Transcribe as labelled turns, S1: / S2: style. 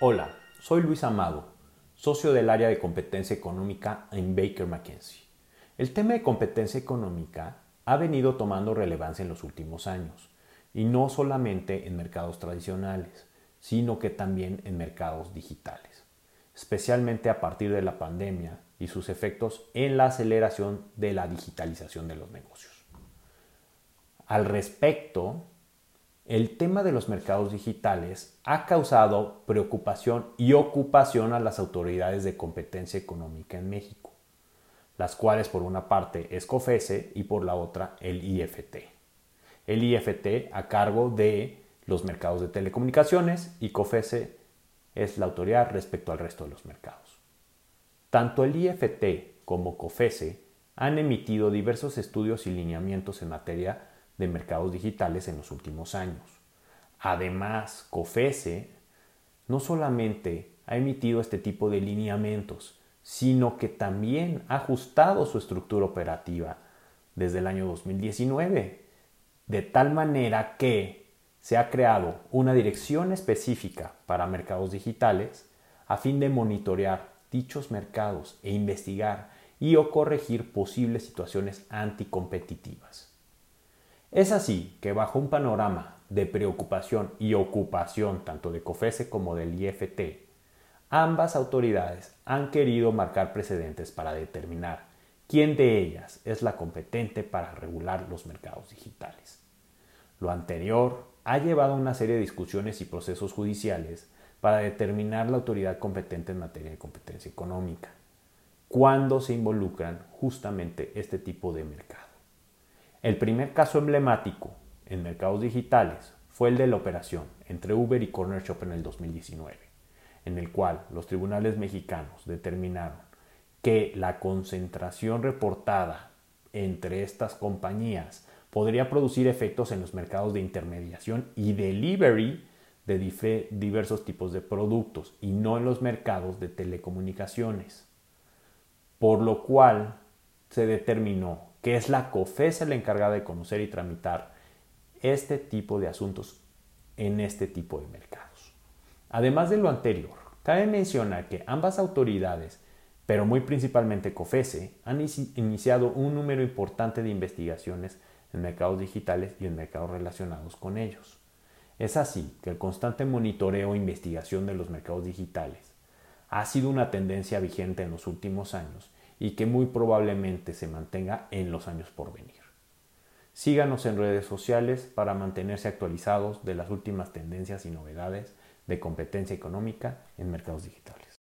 S1: Hola, soy Luis Amado, socio del área de competencia económica en Baker McKenzie. El tema de competencia económica ha venido tomando relevancia en los últimos años, y no solamente en mercados tradicionales, sino que también en mercados digitales, especialmente a partir de la pandemia y sus efectos en la aceleración de la digitalización de los negocios. Al respecto, el tema de los mercados digitales ha causado preocupación y ocupación a las autoridades de competencia económica en México, las cuales por una parte es COFESE y por la otra el IFT. El IFT a cargo de los mercados de telecomunicaciones y COFESE es la autoridad respecto al resto de los mercados. Tanto el IFT como COFESE han emitido diversos estudios y lineamientos en materia de mercados digitales en los últimos años. Además, COFESE no solamente ha emitido este tipo de lineamientos, sino que también ha ajustado su estructura operativa desde el año 2019, de tal manera que se ha creado una dirección específica para mercados digitales a fin de monitorear dichos mercados e investigar y o corregir posibles situaciones anticompetitivas. Es así que bajo un panorama de preocupación y ocupación tanto de COFESE como del IFT, ambas autoridades han querido marcar precedentes para determinar quién de ellas es la competente para regular los mercados digitales. Lo anterior ha llevado a una serie de discusiones y procesos judiciales para determinar la autoridad competente en materia de competencia económica, cuando se involucran justamente este tipo de mercados. El primer caso emblemático en mercados digitales fue el de la operación entre Uber y Corner Shop en el 2019, en el cual los tribunales mexicanos determinaron que la concentración reportada entre estas compañías podría producir efectos en los mercados de intermediación y delivery de diversos tipos de productos y no en los mercados de telecomunicaciones. Por lo cual se determinó que es la COFESE la encargada de conocer y tramitar este tipo de asuntos en este tipo de mercados. Además de lo anterior, cabe mencionar que ambas autoridades, pero muy principalmente COFESE, han iniciado un número importante de investigaciones en mercados digitales y en mercados relacionados con ellos. Es así que el constante monitoreo e investigación de los mercados digitales ha sido una tendencia vigente en los últimos años y que muy probablemente se mantenga en los años por venir. Síganos en redes sociales para mantenerse actualizados de las últimas tendencias y novedades de competencia económica en mercados digitales.